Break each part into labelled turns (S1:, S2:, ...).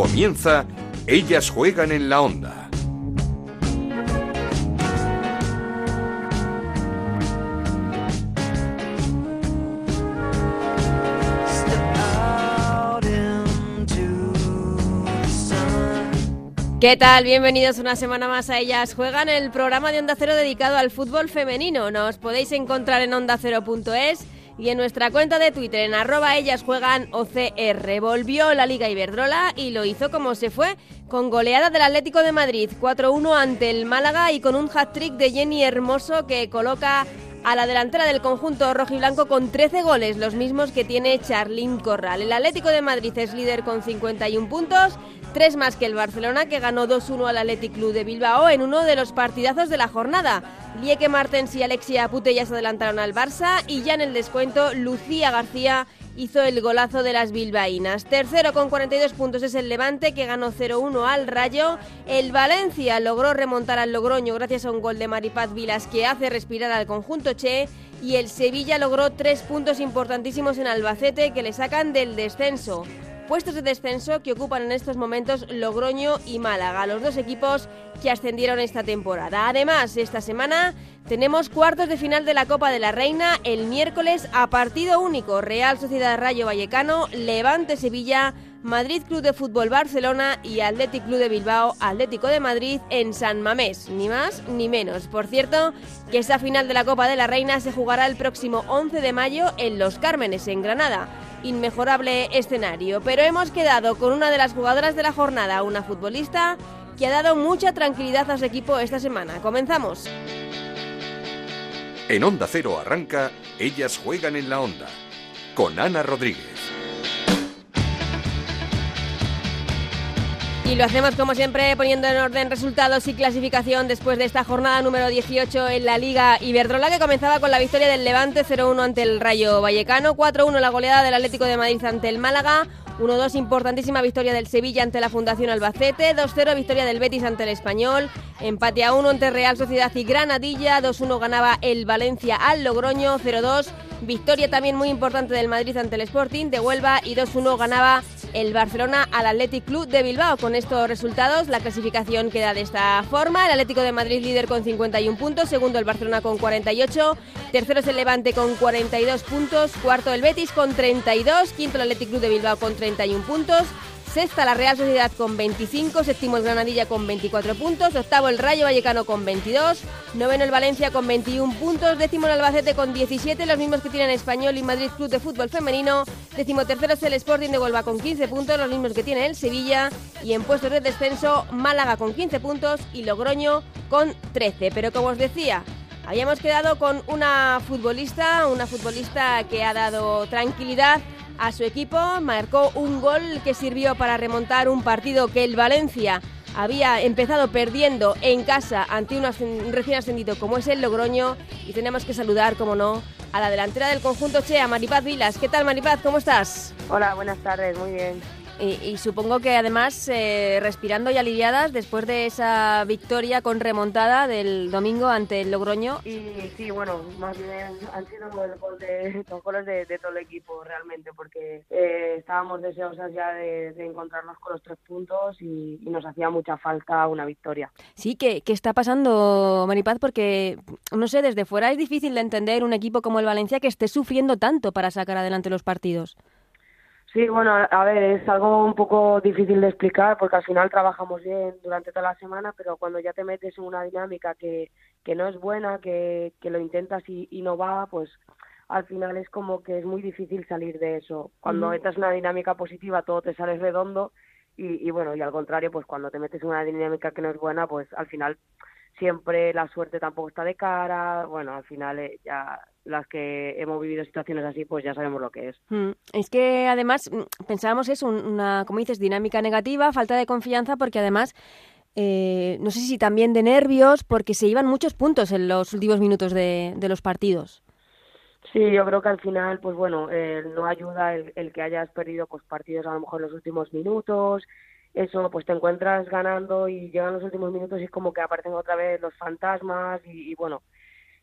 S1: Comienza Ellas juegan en la onda.
S2: ¿Qué tal? Bienvenidos una semana más a Ellas Juegan, el programa de Onda Cero dedicado al fútbol femenino. Nos podéis encontrar en ondacero.es y en nuestra cuenta de Twitter en arroba ellas juegan OCR. Volvió la Liga Iberdrola y lo hizo como se fue, con goleada del Atlético de Madrid 4-1 ante el Málaga y con un hat-trick de Jenny Hermoso que coloca a la delantera del conjunto rojiblanco con 13 goles, los mismos que tiene Charlín Corral. El Atlético de Madrid es líder con 51 puntos, tres más que el Barcelona, que ganó 2-1 al Athletic Club de Bilbao en uno de los partidazos de la jornada. Lieke Martens y Alexia Pute ya se adelantaron al Barça y ya en el descuento Lucía García hizo el golazo de las bilbaínas. Tercero con 42 puntos es el Levante, que ganó 0-1 al Rayo. El Valencia logró remontar al Logroño gracias a un gol de Maripaz Vilas que hace respirar al conjunto Che. Y el Sevilla logró tres puntos importantísimos en Albacete que le sacan del descenso puestos de descenso que ocupan en estos momentos Logroño y Málaga, los dos equipos que ascendieron esta temporada. Además, esta semana tenemos cuartos de final de la Copa de la Reina el miércoles a partido único. Real Sociedad Rayo Vallecano, Levante Sevilla, Madrid Club de Fútbol Barcelona y Athletic Club de Bilbao, Atlético de Madrid en San Mamés, ni más ni menos. Por cierto, que esa final de la Copa de la Reina se jugará el próximo 11 de mayo en Los Cármenes, en Granada inmejorable escenario. Pero hemos quedado con una de las jugadoras de la jornada, una futbolista que ha dado mucha tranquilidad a su equipo esta semana. Comenzamos.
S1: En Onda Cero arranca Ellas juegan en la Onda, con Ana Rodríguez.
S2: Y lo hacemos como siempre poniendo en orden resultados y clasificación después de esta jornada número 18 en la Liga Iberdrola que comenzaba con la victoria del Levante 0-1 ante el Rayo Vallecano, 4-1 la goleada del Atlético de Madrid ante el Málaga, 1-2 importantísima victoria del Sevilla ante la Fundación Albacete, 2-0 victoria del Betis ante el Español, empate a 1 entre Real Sociedad y Granadilla, 2-1 ganaba el Valencia al Logroño, 0-2 victoria también muy importante del Madrid ante el Sporting de Huelva. Y 2-1 ganaba el Barcelona al Athletic Club de Bilbao. Con estos resultados, la clasificación queda de esta forma. El Atlético de Madrid líder con 51 puntos, segundo el Barcelona con 48, tercero es el Levante con 42 puntos, cuarto el Betis con 32, quinto el Athletic Club de Bilbao con 31 puntos, Sexta la Real Sociedad con 25, séptimo el Granadilla con 24 puntos, octavo el Rayo Vallecano con 22, noveno el Valencia con 21 puntos, décimo el Albacete con 17, los mismos que tienen Español y Madrid Club de Fútbol Femenino, décimo tercero es el Sporting de Huelva con 15 puntos, los mismos que tiene el Sevilla, y en puestos de descenso Málaga con 15 puntos y Logroño con 13. Pero como os decía, habíamos quedado con una futbolista, una futbolista que ha dado tranquilidad a su equipo, marcó un gol que sirvió para remontar un partido que el Valencia había empezado perdiendo en casa ante un recién ascendido como es el Logroño y tenemos que saludar, como no, a la delantera del conjunto Chea, Maripaz Vilas. ¿Qué tal Maripaz? ¿Cómo estás?
S3: Hola, buenas tardes, muy bien.
S2: Y, supongo que además eh, respirando y aliviadas después de esa victoria con remontada del domingo ante el Logroño.
S3: Y sí, bueno, más bien han sido los goles de, de, todo el equipo realmente, porque eh, estábamos deseosas ya de, encontrarnos con los tres puntos y, nos hacía mucha falta una victoria.
S2: Sí, ¿qué, ¿qué está pasando, Maripaz? Porque, no sé, desde fuera es difícil de entender un equipo como el Valencia que esté sufriendo tanto para sacar adelante los partidos.
S3: Sí, bueno, a ver, es algo un poco difícil de explicar porque al final trabajamos bien durante toda la semana, pero cuando ya te metes en una dinámica que, que no es buena, que, que lo intentas y, y no va, pues al final es como que es muy difícil salir de eso. Cuando entras en una dinámica positiva todo te sale redondo y, y bueno, y al contrario, pues cuando te metes en una dinámica que no es buena, pues al final siempre la suerte tampoco está de cara, bueno, al final eh, ya las que hemos vivido situaciones así, pues ya sabemos lo que es.
S2: Mm, es que además mm, pensábamos es una, como dices, dinámica negativa, falta de confianza, porque además eh, no sé si también de nervios, porque se iban muchos puntos en los últimos minutos de, los partidos.
S3: Sí, yo creo que al final, pues bueno, eh, no ayuda el, que hayas perdido pues partidos a lo mejor en los últimos minutos, eso, pues te encuentras ganando y llegan los últimos minutos y es como que aparecen otra vez los fantasmas y bueno,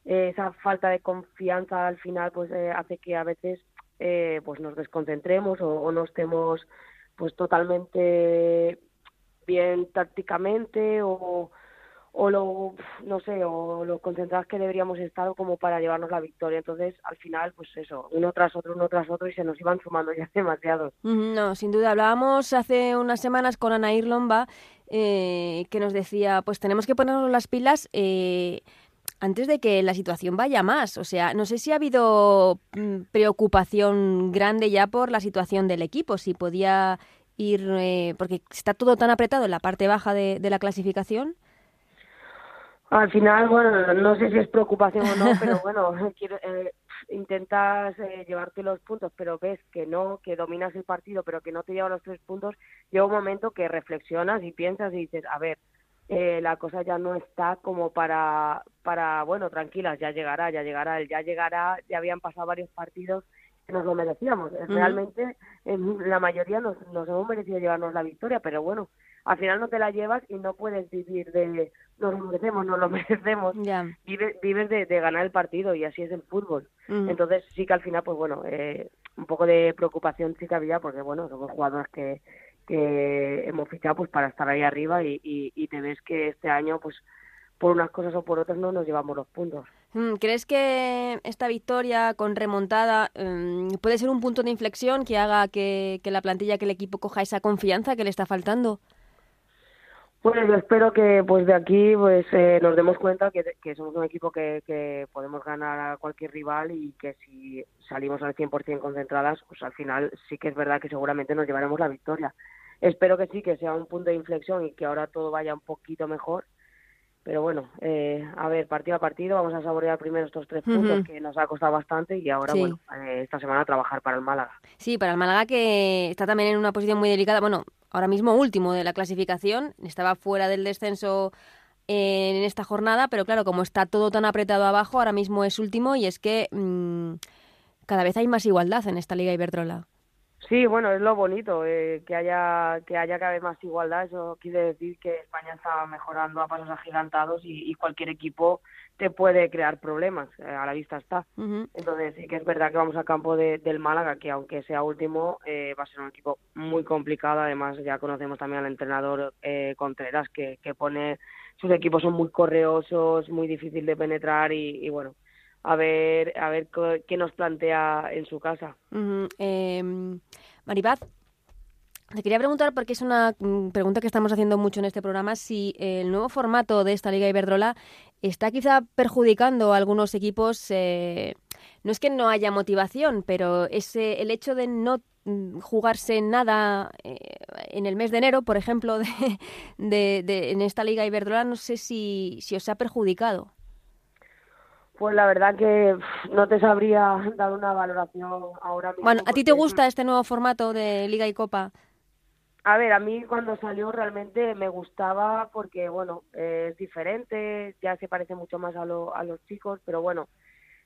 S3: esa falta de confianza al final pues eh, hace que a veces eh, pues nos desconcentremos o, no estemos pues totalmente bien tácticamente o, o lo no sé o lo concentrados que deberíamos estar como para llevarnos la victoria. Entonces al final pues eso uno tras otro uno tras otro y se nos iban sumando ya demasiados.
S4: No sin duda. Hablábamos hace unas semanas con Ana Irlomba eh, que nos decía pues tenemos que ponernos las pilas eh, antes de que la situación vaya más. O sea, no sé si ha habido mm, preocupación grande ya por la situación del equipo, si podía ir, eh, porque está todo tan apretado en la parte baja de, la clasificación.
S3: Al final, bueno, no sé si es preocupación o no, pero bueno, eh, intentas eh, llevarte los puntos, pero ves que no, que dominas el partido, pero que no te lleva los tres puntos, llega un momento que reflexionas y piensas y dices, a ver, eh, la cosa ya no está como para, para, bueno, tranquilas, ya llegará, ya llegará, ya llegará, ya habían pasado varios partidos que nos lo merecíamos. Realmente, en la mayoría nos, nos hemos merecido llevarnos la victoria, pero bueno, al final no te la llevas y no puedes vivir de nos lo merecemos, nos lo merecemos. Vives, vives de, ganar el partido y así es el fútbol. Entonces sí que al final, pues bueno, eh, un poco de preocupación sí que había porque bueno, somos jugadores que que hemos fichado pues para estar ahí arriba y, y, te ves que este año pues por unas cosas o por otras no nos llevamos los puntos.
S4: Mm, ¿Crees que esta victoria con remontada mm, puede ser un punto de inflexión que haga que, que, la plantilla, que el equipo coja esa confianza que le está faltando?
S3: Bueno, yo espero que pues de aquí pues eh, nos demos cuenta que, que somos un equipo que, que, podemos ganar a cualquier rival y que si salimos al 100% concentradas, pues al final sí que es verdad que seguramente nos llevaremos la victoria. Espero que sí, que sea un punto de inflexión y que ahora todo vaya un poquito mejor. Pero bueno, eh, a ver, partido a partido, vamos a saborear primero estos tres puntos que nos ha costado bastante y ahora, bueno, eh, esta semana trabajar para el Málaga.
S4: Sí, para el Málaga que está también en una posición muy delicada. Bueno, ahora mismo último de la clasificación, estaba fuera del descenso en esta jornada, pero claro, como está todo tan apretado abajo, ahora mismo es último y es que mm, cada vez hay más igualdad en esta Liga Iberdrola.
S3: Sí, bueno, es lo bonito, eh, que haya que haya cada vez más igualdad. Eso quiere decir que España está mejorando a pasos agigantados y, cualquier equipo te puede crear problemas, eh, a la vista está. Entonces sí que es verdad que vamos al campo del Málaga, que aunque sea último, eh, va a ser un equipo muy complicado. Además ya conocemos también al entrenador Contreras, que, que pone sus equipos son muy correosos, muy difícil de penetrar y bueno, a ver, a ver qué nos plantea en su casa.
S4: Maripaz, te quería preguntar, porque es una mm, pregunta que estamos haciendo mucho en este programa, si el nuevo formato de esta Liga Iberdrola está quizá perjudicando a algunos equipos. Eh, no es que no haya motivación, pero ese, el hecho de no mm, jugarse nada eh, en el mes de enero, por ejemplo, de, de, en esta Liga Iberdrola, no sé si, si os ha perjudicado.
S3: Pues la verdad que no te sabría dar una valoración ahora mismo.
S4: Bueno, ¿a ti te gusta este nuevo formato de Liga y Copa?
S3: A ver, a mí cuando salió realmente me gustaba porque, bueno, es diferente, ya se parece mucho más a, a los chicos, pero bueno,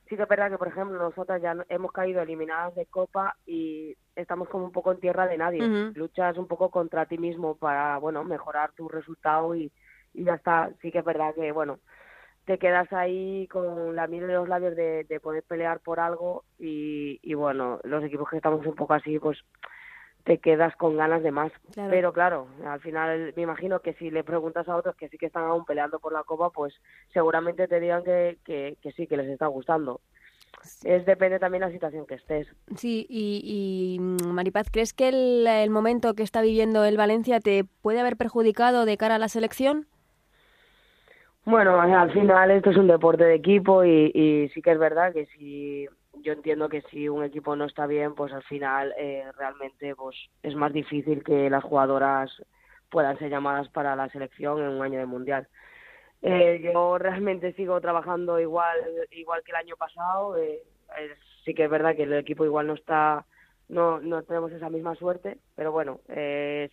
S3: sí que es verdad que, por ejemplo, nosotras ya hemos caído eliminadas de Copa y estamos como un poco en tierra de nadie. Luchas un poco contra ti mismo para, bueno, mejorar tu resultado y, y ya está. Sí que es verdad que, bueno, te quedas ahí con la miel en los labios de, poder pelear por algo y, y, bueno, los equipos que estamos un poco así, pues te quedas con ganas de más. Pero claro, al final me imagino que si le preguntas a otros que sí que están aún peleando por la copa, pues seguramente te digan que, que, sí, que les está gustando. Es depende también de la situación que estés.
S4: Sí, y, y Maripaz, ¿crees que el, el momento que está viviendo el Valencia te puede haber perjudicado de cara a la selección?
S3: Bueno, al final esto es un deporte de equipo y, sí que es verdad que si yo entiendo que si un equipo no está bien, pues al final eh, realmente pues es más difícil que las jugadoras puedan ser llamadas para la selección en un año de mundial. Eh, yo realmente sigo trabajando igual igual que el año pasado. Eh, sí que es verdad que el equipo igual no está, no no tenemos esa misma suerte, pero bueno,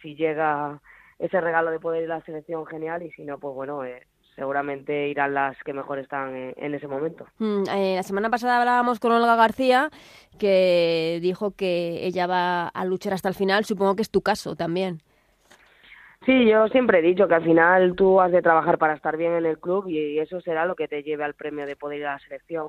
S3: si llega ese regalo de poder ir a la selección genial y si no, pues bueno. Seguramente irán las que mejor están en, ese momento.
S4: Mm, eh, la semana pasada hablábamos con Olga García, que dijo que ella va a luchar hasta el final. Supongo que es tu caso también.
S3: Sí, yo siempre he dicho que al final tú has de trabajar para estar bien en el club y eso será lo que te lleve al premio de poder ir a la selección.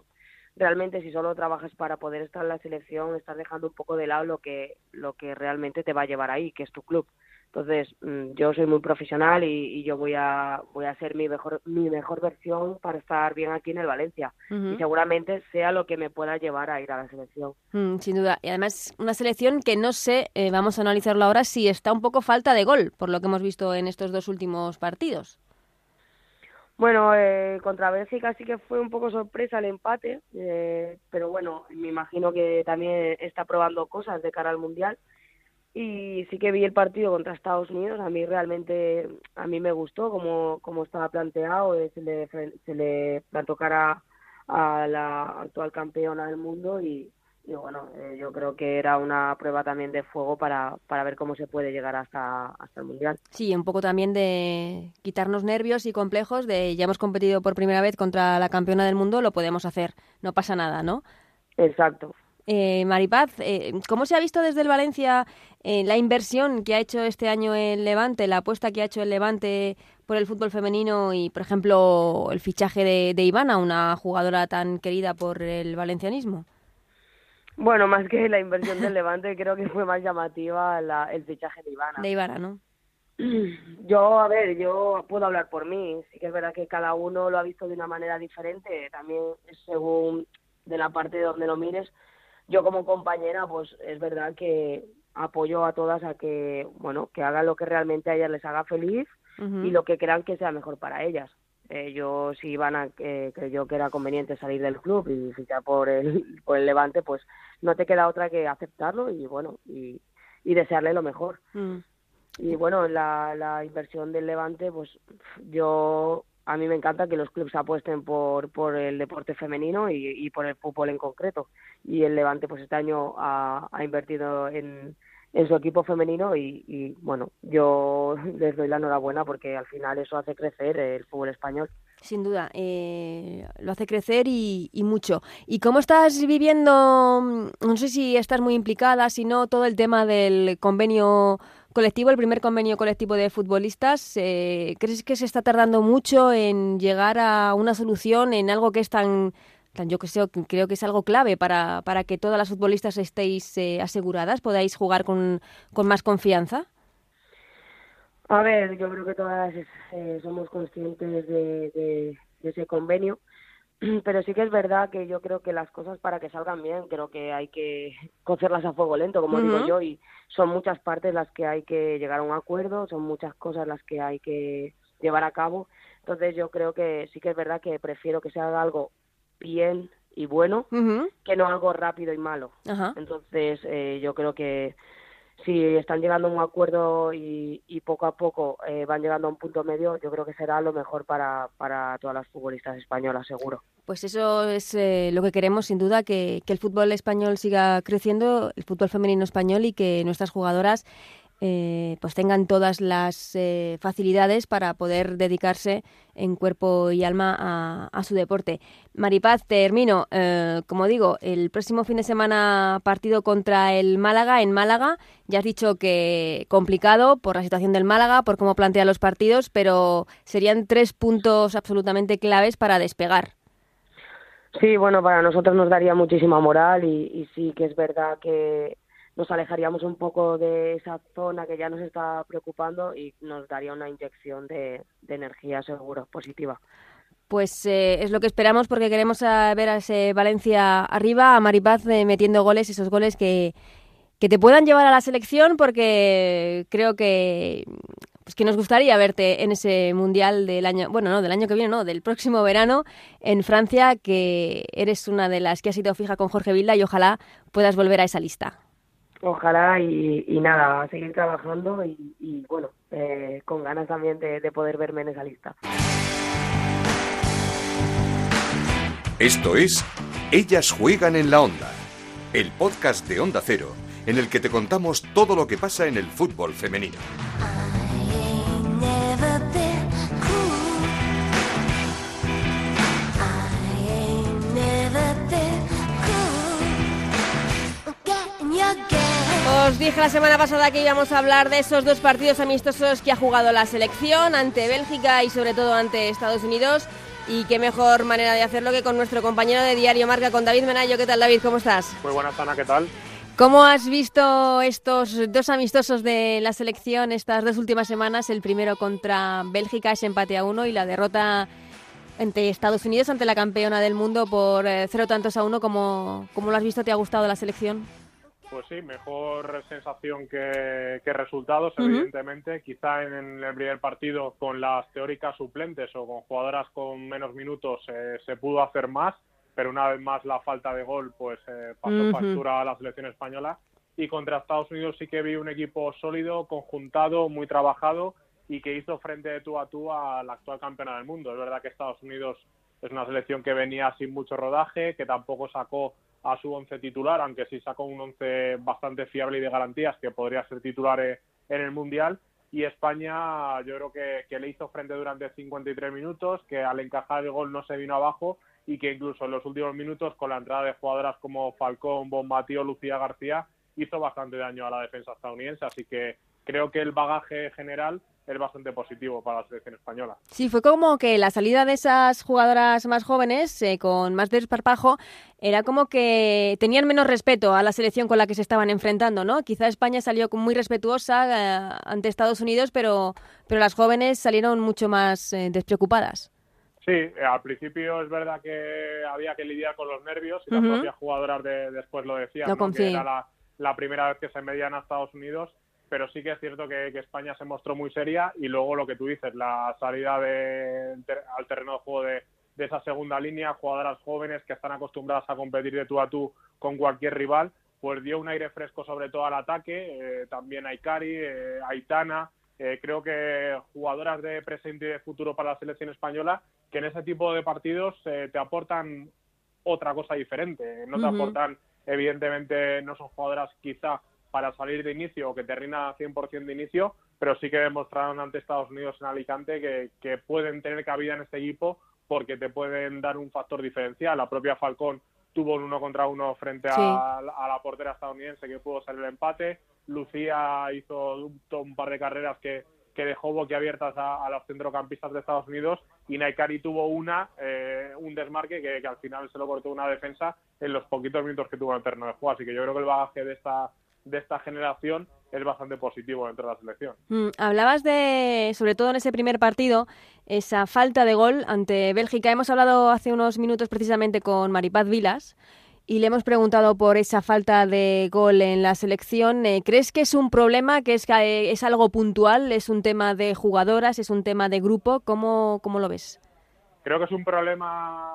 S3: realmente si solo trabajas para poder estar en la selección, estás dejando un poco de lado lo que, lo que realmente te va a llevar ahí, que es tu club. Entonces, mm, yo soy muy profesional y, yo voy a voy a hacer mi mejor mi mejor versión para estar bien aquí en el Valencia y seguramente sea lo que me pueda llevar a ir a la selección.
S4: Mm, sin duda. Y además una selección que no sé, eh, vamos a analizarlo ahora, si está un poco falta de gol, por lo que hemos visto en estos dos últimos partidos.
S3: Bueno, eh, contra Bélgica sí que fue un poco sorpresa el empate, eh, pero bueno, me imagino que también está probando cosas de cara al Mundial. Y sí que vi el partido contra Estados Unidos, a mí realmente, a mí me gustó como, como estaba planteado, eh, se le, se le plantó cara a la actual campeona del mundo y, y bueno, eh, yo creo que era una prueba también de fuego para, para ver cómo se puede llegar hasta, hasta el Mundial.
S4: Sí, un poco también de quitarnos nervios y complejos de ya hemos competido por primera vez contra la campeona del mundo, lo podemos hacer, no pasa nada, ¿no?
S3: Exacto.
S4: Eh, Maripaz, eh, ¿cómo se ha visto desde el Valencia eh, la inversión que ha hecho este año el Levante, la apuesta que ha hecho el Levante por el fútbol femenino y, por ejemplo, el fichaje de, de Ivana, una jugadora tan querida por el valencianismo?
S3: Bueno, más que la inversión del Levante, creo que fue más llamativa el fichaje de Ivana.
S4: De Ivana, ¿no?
S3: Yo, a ver, yo puedo hablar por mí. Sí que es verdad que cada uno lo ha visto de una manera diferente, también según de la parte donde lo mires. Yo como compañera, pues es verdad que apoyo a todas a que, bueno, que hagan lo que realmente a ellas les haga feliz y lo que crean que sea mejor para ellas. Eh, yo si Ivana eh, creyó que era conveniente salir del club y fichar por el, por el Levante, pues no te queda otra que aceptarlo y bueno, y, y desearle lo mejor. Mm. Y bueno, la, la inversión del Levante, pues yo a mí me encanta que los clubes apuesten por, por el deporte femenino y, y por el fútbol en concreto. Y el Levante, pues este año ha, ha invertido en, en su equipo femenino y, bueno, yo les doy la enhorabuena porque al final eso hace crecer el fútbol español.
S4: Sin duda, eh, lo hace crecer y, mucho. ¿Y cómo estás viviendo, no sé si estás muy implicada, si no, todo el tema del convenio colectivo, el primer convenio colectivo de futbolistas? Eh, ¿Crees que se está tardando mucho en llegar a una solución en algo que es tan yo que sé, creo que es algo clave para, para que todas las futbolistas estéis eh, aseguradas, podáis jugar con, con, más confianza.
S3: A ver, yo creo que todas eh, somos conscientes de, ese convenio, pero sí que es verdad que yo creo que las cosas para que salgan bien, creo que hay que cocerlas a fuego lento, como digo yo, y son muchas partes las que hay que llegar a un acuerdo, son muchas cosas las que hay que llevar a cabo. Entonces yo creo que sí que es verdad que prefiero que se haga algo bien y bueno que no algo rápido y malo. Entonces, eh, yo creo que si están llegando a un acuerdo y, poco a poco eh, van llegando a un punto medio, yo creo que será lo mejor para, para todas las futbolistas españolas, seguro.
S4: Pues eso es eh, lo que queremos, sin duda, que el fútbol español siga creciendo, el fútbol femenino español y que nuestras jugadoras eh, pues tengan todas las eh, facilidades para poder dedicarse en cuerpo y alma a, su deporte. Maripaz, termino. Eh, como digo, el próximo fin de semana partido contra el Málaga en Málaga. Ya has dicho que complicado por la situación del Málaga, por cómo plantea los partidos, pero serían tres puntos absolutamente claves para despegar.
S3: Sí, bueno, para nosotros nos daría muchísima moral y sí que es verdad que nos alejaríamos un poco de esa zona que ya nos está preocupando y nos daría una inyección de, energía seguro, positiva.
S4: Pues eh, es lo que esperamos porque queremos eh, ver a ese Valencia arriba, a Maripaz eh, metiendo goles, esos goles que, que te puedan llevar a la selección porque creo que pues que nos gustaría verte en ese mundial del año, bueno, no, del año que viene, no, del próximo verano en Francia, que eres una de las que ha sido fija con Jorge Vilda y ojalá puedas volver a esa lista.
S3: Ojalá y, nada, a seguir trabajando y, bueno, eh, con ganas también de poder verme en esa lista.
S1: Esto es Ellas juegan en la onda, el podcast de Onda Cero, en el que te contamos todo lo que pasa en el fútbol femenino.
S4: Os dije la semana pasada que íbamos a hablar de esos dos partidos amistosos que ha jugado la selección ante Bélgica y sobre todo ante Estados Unidos. Y qué mejor manera de hacerlo que con nuestro compañero de Diario Marca, con David Menayo. ¿Qué tal, David? ¿Cómo estás?
S5: Muy buenas, Ana, ¿qué tal?
S4: ¿Cómo has visto estos dos amistosos de la selección estas dos últimas semanas? El primero contra Bélgica, ese empate a uno, y la derrota ante Estados Unidos, ante la campeona del mundo, por eh, cero tantos a uno. ¿Cómo, ¿Cómo lo has visto? ¿Te ha gustado la selección?
S5: Pues sí, mejor sensación que, resultados, evidentemente. Quizá en el primer partido con las teóricas suplentes o con jugadoras con menos minutos eh, se pudo hacer más, pero una vez más la falta de gol pues eh, pasó factura a la selección española. Y contra Estados Unidos sí que vi un equipo sólido, conjuntado, muy trabajado y que hizo frente de tú a tú a la actual campeona del mundo. Es verdad que Estados Unidos es una selección que venía sin mucho rodaje, que tampoco sacó a su once titular, aunque sí sacó un once bastante fiable y de garantías que podría ser titular eh, en el Mundial. Y España yo creo que, que, le hizo frente durante 53 minutos, que al encajar el gol no se vino abajo y que incluso en los últimos minutos con la entrada de jugadoras como Falcón, Bombatío, Lucía García hizo bastante daño a la defensa estadounidense. Así que creo que el bagaje general es bastante positivo para la selección española.
S4: Sí, fue como que la salida de esas jugadoras más jóvenes, eh, con más desparpajo, era como que tenían menos respeto a la selección con la que se estaban enfrentando, ¿no? Quizá España salió muy respetuosa eh, ante Estados Unidos, pero, pero las jóvenes salieron mucho más eh, despreocupadas.
S5: Sí, al principio es verdad que había que lidiar con los nervios y las propias jugadoras de, después lo decían, que era la, la primera vez que se medían a Estados Unidos pero sí que es cierto que, España se mostró muy seria y luego lo que tú dices, la salida de, al terreno de juego de, esa segunda línea, jugadoras jóvenes que están acostumbradas a competir de tú a tú con cualquier rival, pues dio un aire fresco sobre todo al ataque, eh, también Aikari, eh, Aitana, eh, creo que jugadoras de presente y de futuro para la selección española que en ese tipo de partidos te aportan otra cosa diferente, no te aportan, evidentemente no son jugadoras quizá para salir de inicio o que te rinda 100% de inicio, pero sí que demostraron ante Estados Unidos en Alicante que, que pueden tener cabida en este equipo porque te pueden dar un factor diferencial. La propia Falcón tuvo un uno contra uno frente a, la portera estadounidense que pudo salir el empate. Lucía hizo un, par de carreras que, que dejó boquiabiertas a, a los centrocampistas de Estados Unidos y Naikari tuvo una, eh, un desmarque que, que, al final se lo cortó una defensa en los poquitos minutos que tuvo en el terreno de juego. Así que yo creo que el bagaje de esta de esta generación es bastante positivo dentro de la selección.
S4: Mm, hablabas de, sobre todo en ese primer partido, esa falta de gol ante Bélgica. Hemos hablado hace unos minutos precisamente con Maripaz Vilas y le hemos preguntado por esa falta de gol en la selección. Eh, ¿Crees que es un problema, que es, eh, es algo puntual, es un tema de jugadoras, es un tema de grupo? ¿Cómo, cómo lo ves?
S5: Creo que es un problema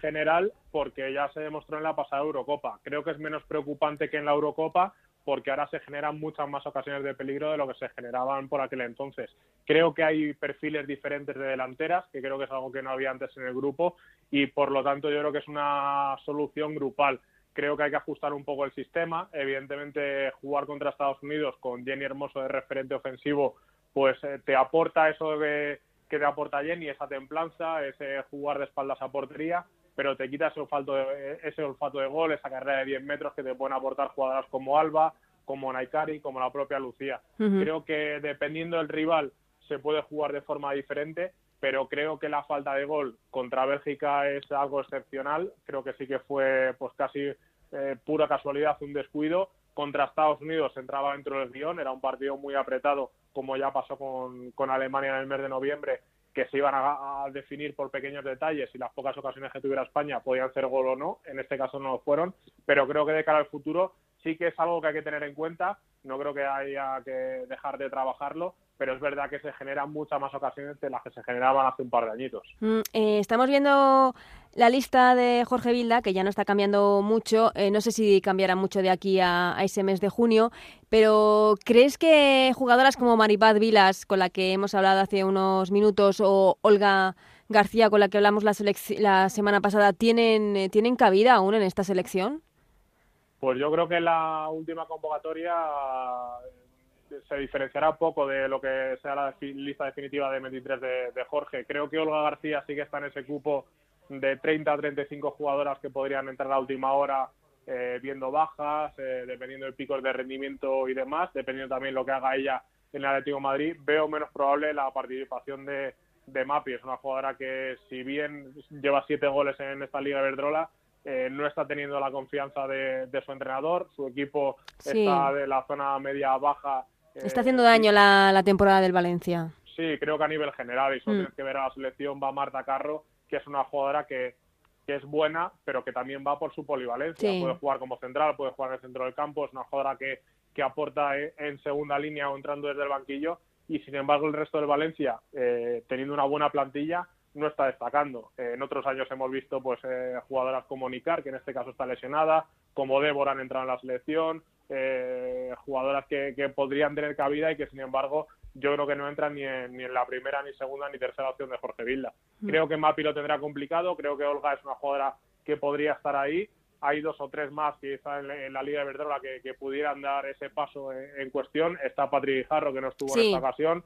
S5: general porque ya se demostró en la pasada Eurocopa. Creo que es menos preocupante que en la Eurocopa porque ahora se generan muchas más ocasiones de peligro de lo que se generaban por aquel entonces. Creo que hay perfiles diferentes de delanteras, que creo que es algo que no había antes en el grupo y por lo tanto yo creo que es una solución grupal. Creo que hay que ajustar un poco el sistema. Evidentemente, jugar contra Estados Unidos con Jenny Hermoso de referente ofensivo, pues eh, te aporta eso de, que te aporta Jenny, esa templanza, ese jugar de espaldas a portería pero te quita ese olfato de, ese olfato de gol, esa carrera de 10 metros que te pueden aportar jugadoras como Alba, como Naikari, como la propia Lucía. Creo que dependiendo del rival se puede jugar de forma diferente, pero creo que la falta de gol contra Bélgica es algo excepcional. Creo que sí que fue pues casi eh, pura casualidad, un descuido. Contra Estados Unidos entraba dentro del guion, era un partido muy apretado, como ya pasó con, con Alemania en el mes de noviembre, que se iban a, definir por pequeños detalles y las pocas ocasiones que tuviera España podían ser gol o no, en este caso no lo fueron, pero creo que de cara al futuro sí que es algo que hay que tener en cuenta, no creo que haya que dejar de trabajarlo, pero es verdad que se generan muchas más ocasiones de las que se generaban hace un par de añitos.
S4: Mm, eh, estamos viendo la lista de Jorge Vilda, que ya no está cambiando mucho, eh, no sé si cambiará mucho de aquí a, ese mes de junio, pero ¿crees que jugadoras como Maripaz Vilas, con la que hemos hablado hace unos minutos, o Olga García, con la que hablamos la, la semana pasada, tienen, eh, tienen cabida aún en esta selección?
S5: Pues yo creo que la última convocatoria se diferenciará poco de lo que sea la lista definitiva de 23 de, Jorge. Creo que Olga García sí que está en ese cupo de 30 a 35 jugadoras que podrían entrar a la última hora eh, viendo bajas, eh, dependiendo del pico de rendimiento y demás, dependiendo también lo que haga ella en el Atlético Madrid. Veo menos probable la participación de, de Mapi. Es una jugadora que, si bien lleva siete goles en esta Liga Verdrola, eh, no está teniendo la confianza de, su entrenador. Su equipo está de la zona media-baja.
S4: Está haciendo daño la, la, temporada del Valencia.
S5: Sí, creo que a nivel general. Y solo mm. tienes que ver a la selección, va Marta Carro, que es una jugadora que, que es buena, pero que también va por su polivalencia. Puede jugar como central, puede jugar en el centro del campo. Es una jugadora que, que aporta en segunda línea o entrando desde el banquillo y sin embargo el resto del Valencia, eh, teniendo una buena plantilla, no está destacando. Eh, en otros años hemos visto pues eh, jugadoras como Nicar, que en este caso está lesionada, como Débora han entrado en la selección, jugadoras que, podrían tener cabida y que sin embargo yo creo que no entran ni en, ni en la primera, ni segunda, ni tercera opción de Jorge Vilda. Mm. Creo que Mapi lo tendrá complicado, creo que Olga es una jugadora que podría estar ahí hay dos o tres más que están en, la Liga de Verdrola que, pudieran dar ese paso en, cuestión. Está Patrick Jarro, que no estuvo en esta ocasión.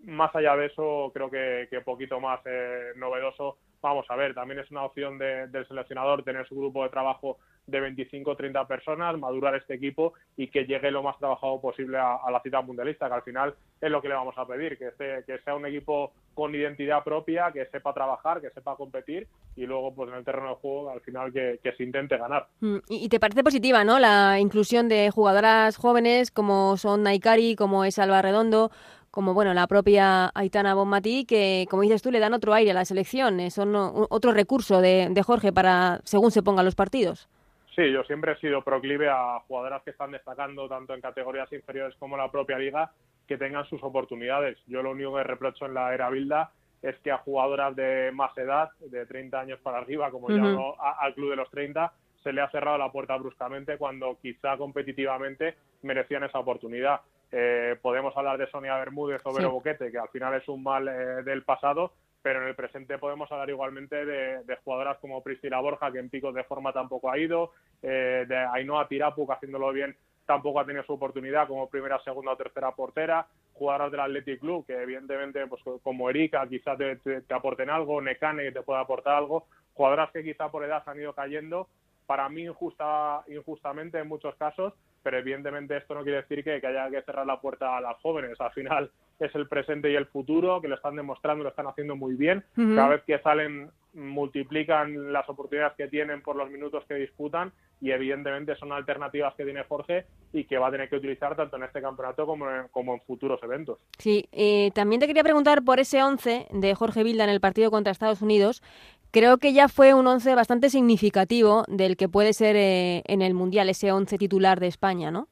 S5: Más allá de eso, creo que, que poquito más eh, novedoso. Vamos a ver, también es una opción del seleccionador tener su grupo de trabajo de 25 o 30 personas, madurar este equipo y que llegue lo más trabajado posible a, la cita mundialista, que al final es lo que le vamos a pedir, que, que sea un equipo con identidad propia, que sepa trabajar, que sepa competir y luego pues en el terreno de juego al final que, se intente ganar.
S4: Mm, ¿Y te parece positiva no la inclusión de jugadoras jóvenes como son Naikari, como es Alba Redondo, como bueno la propia Aitana Bonmatí, que como dices tú le dan otro aire a la selección, eh, son otro recurso de, de Jorge para según se pongan los partidos?
S5: Sí, yo siempre he sido proclive a jugadoras que están destacando tanto en categorías inferiores como en la propia liga que tengan sus oportunidades. Yo lo único que reprocho en la era Bilda es que a jugadoras de más edad, de 30 años para arriba, como llamo al club de los 30, se le ha cerrado la puerta bruscamente cuando quizá competitivamente merecían esa oportunidad. Eh, podemos hablar de Sonia Bermúdez o Vero Boquete, que al final es un mal eh, del pasado, pero en el presente podemos hablar igualmente de, jugadoras como Priscila Borja, que en picos de forma tampoco ha ido, eh, de Ainhoa Tirapu, que haciéndolo bien tampoco ha tenido su oportunidad como primera, segunda o tercera portera, jugadoras del Athletic Club, que evidentemente, pues como Erika, quizás te, aporten algo, Necane, que te pueda aportar algo, jugadoras que quizá por edad han ido cayendo, para mí injusta, injustamente en muchos casos, pero evidentemente esto no quiere decir que, que haya que cerrar la puerta a las jóvenes. Al final, es el presente y el futuro, que lo están demostrando, lo están haciendo muy bien. Cada vez que salen, multiplican las oportunidades que tienen por los minutos que disputan y evidentemente son alternativas que tiene Jorge y que va a tener que utilizar tanto en este campeonato como en, como en futuros eventos.
S4: Sí, eh, también te quería preguntar por ese 11 de Jorge Vilda en el partido contra Estados Unidos. Creo que ya fue un 11 bastante significativo del que puede ser eh, en el Mundial, ese 11 titular de España, ¿no?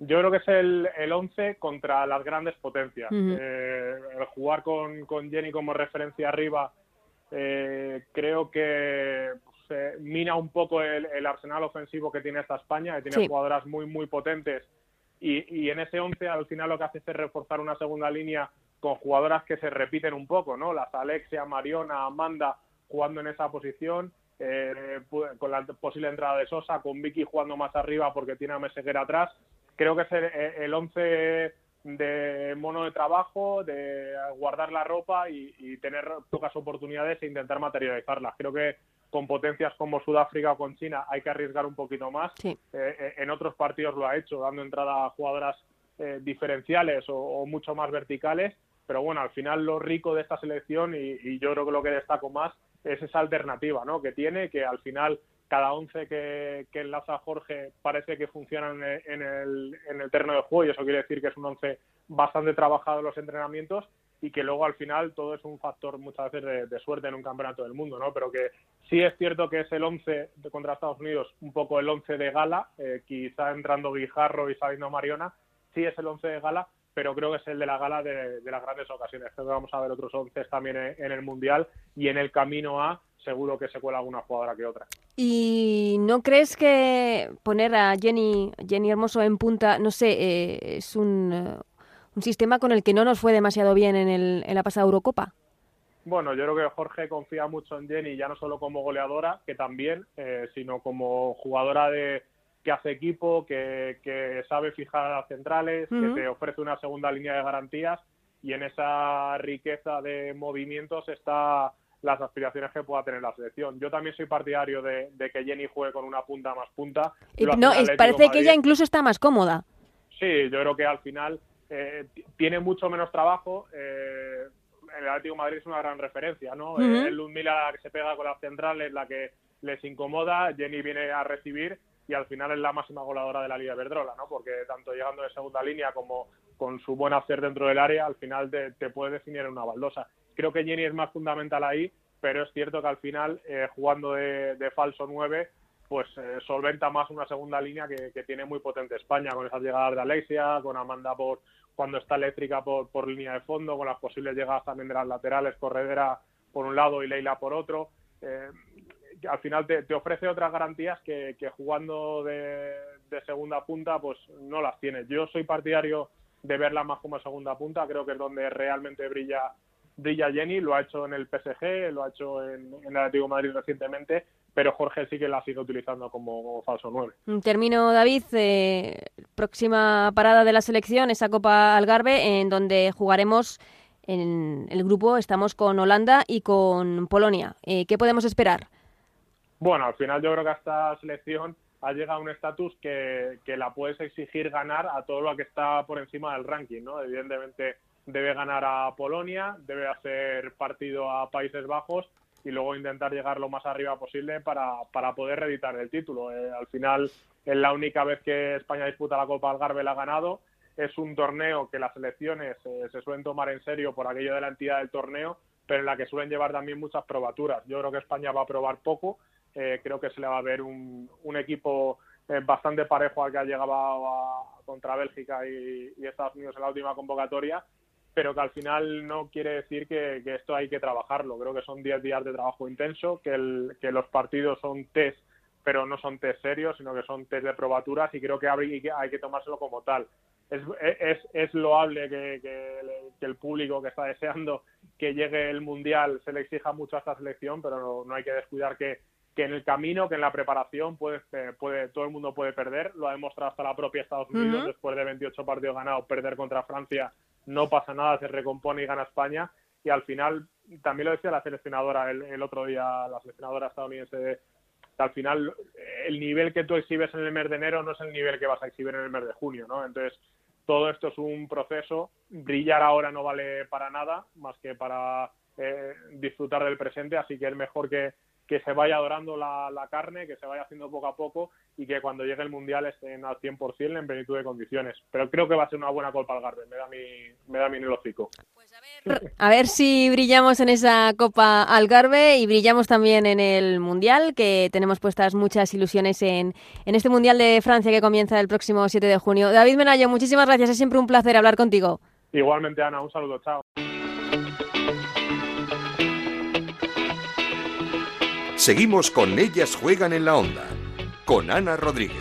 S5: Yo creo que es el, el 11 contra las grandes potencias. Eh, el jugar con, con, Jenny como referencia arriba eh, creo que pues, mina un poco el, el, arsenal ofensivo que tiene esta España, que tiene jugadoras muy, muy potentes. Y, y en ese 11 al final lo que hace es reforzar una segunda línea con jugadoras que se repiten un poco, ¿no? Las Alexia, Mariona, Amanda jugando en esa posición. Eh, con la posible entrada de Sosa, con Vicky jugando más arriba porque tiene a Meseguer atrás creo que es el, 11 de mono de trabajo, de guardar la ropa y, tener pocas oportunidades e intentar materializarlas. Creo que con potencias como Sudáfrica o con China hay que arriesgar un poquito más. Eh, eh, en otros partidos lo ha hecho, dando entrada a jugadoras eh, diferenciales o, mucho más verticales. Pero bueno, al final lo rico de esta selección y, y, yo creo que lo que destaco más es esa alternativa ¿no? que tiene, que al final cada once que, enlaza Jorge parece que funcionan en el, en el terreno de juego y eso quiere decir que es un once bastante trabajado en los entrenamientos y que luego al final todo es un factor muchas veces de, suerte en un campeonato del mundo, ¿no? Pero que sí es cierto que es el once contra Estados Unidos, un poco el once de gala, eh, quizá entrando Guijarro y saliendo Mariona, sí es el once de gala, pero creo que es el de la gala de, las grandes ocasiones. Creo que vamos a ver otros once también en el Mundial y en el camino a seguro que se cuela alguna jugadora que otra.
S4: ¿Y no crees que poner a Jenny, Jenny Hermoso en punta, no sé, eh, es un, eh, un, sistema con el que no nos fue demasiado bien en, el, en la pasada Eurocopa?
S5: Bueno, yo creo que Jorge confía mucho en Jenny, ya no solo como goleadora, que también, eh, sino como jugadora de que hace equipo, que, que sabe fijar a las centrales, que te ofrece una segunda línea de garantías y en esa riqueza de movimientos está las aspiraciones que pueda tener la selección. Yo también soy partidario de, que Jenny juegue con una punta más punta.
S4: no, parece que ella incluso está más cómoda.
S5: Sí, yo creo que al final eh, tiene mucho menos trabajo. Eh, el Atlético de Madrid es una gran referencia, ¿no? El Ludmila que se pega con las centrales, la que les incomoda, Jenny viene a recibir y al final es la máxima goleadora de la Liga Verdrola, ¿no? Porque tanto llegando de segunda línea como con su buen hacer dentro del área, al final te, puede definir en una baldosa. Creo que Jenny es más fundamental ahí, pero es cierto que al final, eh, jugando de, falso 9, pues eh, solventa más una segunda línea que, tiene muy potente España, con esas llegadas de Alexia, con Amanda por cuando está eléctrica por, por línea de fondo, con las posibles llegadas también de las laterales, Corredera por un lado y Leila por otro. Eh, al final te, ofrece otras garantías que, jugando de, segunda punta pues no las tiene. Yo soy partidario de verla más como segunda punta, creo que es donde realmente brilla brilla Jenny, lo ha hecho en el PSG, lo ha hecho en, el Atlético de Madrid recientemente, pero Jorge sí que la sigue utilizando como, falso 9.
S4: Termino, David. Eh, próxima parada de la selección, esa Copa Algarve, en donde jugaremos en el grupo, estamos con Holanda y con Polonia. Eh, ¿Qué podemos esperar?
S5: Bueno, al final yo creo que esta selección ha llegado a un estatus que, la puedes exigir ganar a todo lo que está por encima del ranking, ¿no? Evidentemente debe ganar a Polonia, debe hacer partido a Países Bajos y luego intentar llegar lo más arriba posible para, para poder reeditar el título. Eh, al final es la única vez que España disputa la Copa Algarve la ha ganado. Es un torneo que las selecciones eh, se suelen tomar en serio por aquello de la entidad del torneo, pero en la que suelen llevar también muchas probaturas. Yo creo que España va a probar poco eh, creo que se le va a ver un, equipo eh, bastante parejo al que ha llegado contra Bélgica y, Estados Unidos en la última convocatoria, pero que al final no quiere decir que, esto hay que trabajarlo. Creo que son 10 días de trabajo intenso, que, los partidos son test, pero no son test serios, sino que son test de probaturas y creo que hay, que tomárselo como tal. Es, loable que, el público que está deseando que llegue el Mundial se le exija mucho a esta selección, pero no hay que descuidar que que en el camino, que en la preparación puede, puede, todo el mundo puede perder. Lo ha demostrado hasta la propia Estados Unidos, después de 28 partidos ganados, perder contra Francia no pasa nada, se recompone y gana España. Y al final, también lo decía la seleccionadora el, otro día, la seleccionadora estadounidense, al final el nivel que tú exhibes en el mes de enero no es el nivel que vas a exhibir en el mes de junio, ¿no? Entonces, todo esto es un proceso. Brillar ahora no vale para nada, más que para eh, disfrutar del presente, así que es mejor que que se vaya adorando la, carne, que se vaya haciendo poco a poco y que cuando llegue el Mundial estén al 100% en plenitud de condiciones. Pero creo que va a ser una buena Copa Algarve, me da mi, me da mi
S4: Pues a ver, a ver si brillamos en esa Copa Algarve y brillamos también en el Mundial, que tenemos puestas muchas ilusiones en, en este Mundial de Francia que comienza el próximo 7 de junio. David Menayo, muchísimas gracias, es siempre un placer hablar contigo.
S5: Igualmente, Ana, un saludo, chao.
S1: Seguimos con Ellas Juegan en la Onda, con Ana Rodríguez.